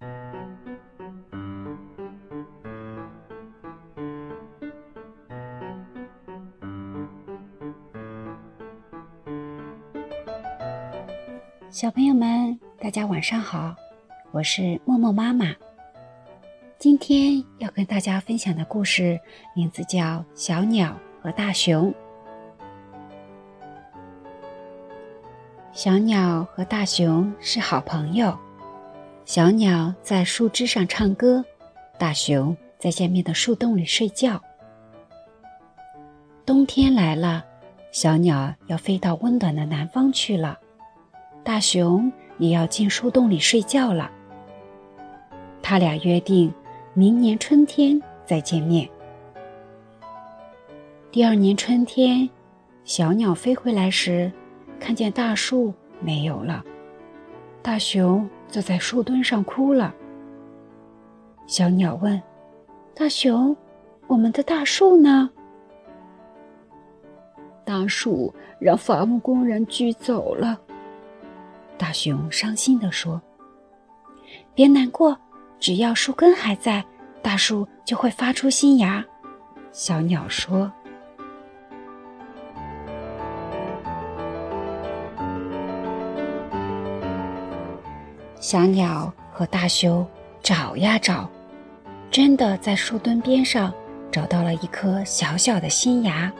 小朋友们，大家晚上好，我是默默妈妈。今天要跟大家分享的故事名字叫《小鸟和大熊》。小鸟和大熊是好朋友，小鸟在树枝上唱歌，大熊在下面的树洞里睡觉。冬天来了，小鸟要飞到温暖的南方去了。大熊也要进树洞里睡觉了。他俩约定，明年春天再见面。第二年春天，小鸟飞回来时，看见大树没有了，大熊坐在树墩上哭了。小鸟问：“大熊，我们的大树呢？”大树让伐木工人锯走了。大熊伤心地说：“别难过，只要树根还在，大树就会发出新芽。”小鸟说。小鸟和大熊找呀找，真的在树墩边上找到了一颗小小的新芽。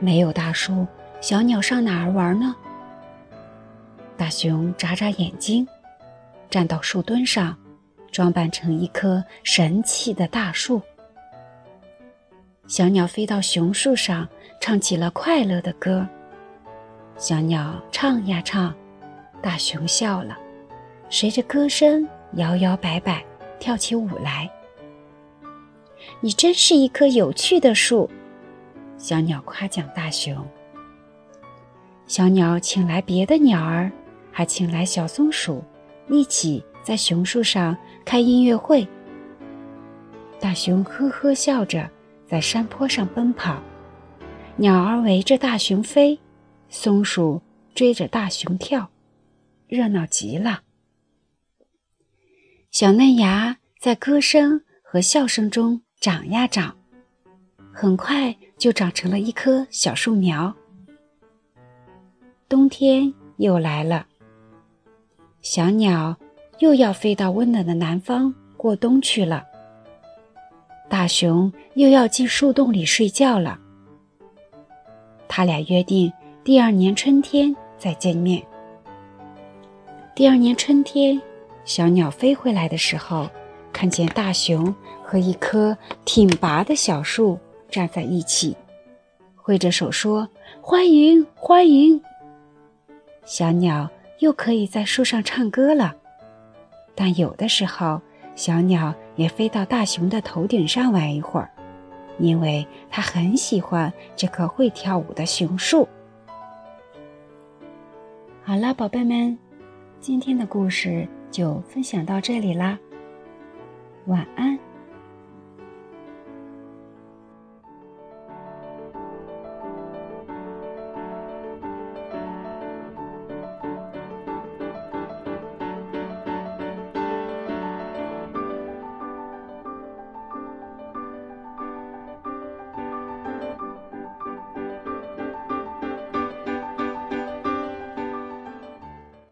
没有大树，小鸟上哪儿玩呢？大熊眨眨眼睛，站到树墩上，装扮成一棵神奇的大树。小鸟飞到熊树上，唱起了快乐的歌。小鸟唱呀唱，大熊笑了，随着歌声摇摇摆摆，跳起舞来。你真是一棵有趣的树，小鸟夸奖大熊。小鸟请来别的鸟儿。还请来小松鼠，一起在熊树上开音乐会。大熊呵呵笑着在山坡上奔跑，鸟儿围着大熊飞，松鼠追着大熊跳，热闹极了。小嫩芽在歌声和笑声中长呀长，很快就长成了一棵小树苗。冬天又来了。小鸟又要飞到温暖的南方过冬去了。大熊又要进树洞里睡觉了。他俩约定第二年春天再见面。第二年春天，小鸟飞回来的时候，看见大熊和一棵挺拔的小树站在一起，挥着手说：“欢迎，欢迎！”小鸟。又可以在树上唱歌了，但有的时候，小鸟也飞到大熊的头顶上玩一会儿，因为它很喜欢这棵会跳舞的熊树。好了，宝贝们，今天的故事就分享到这里啦，晚安。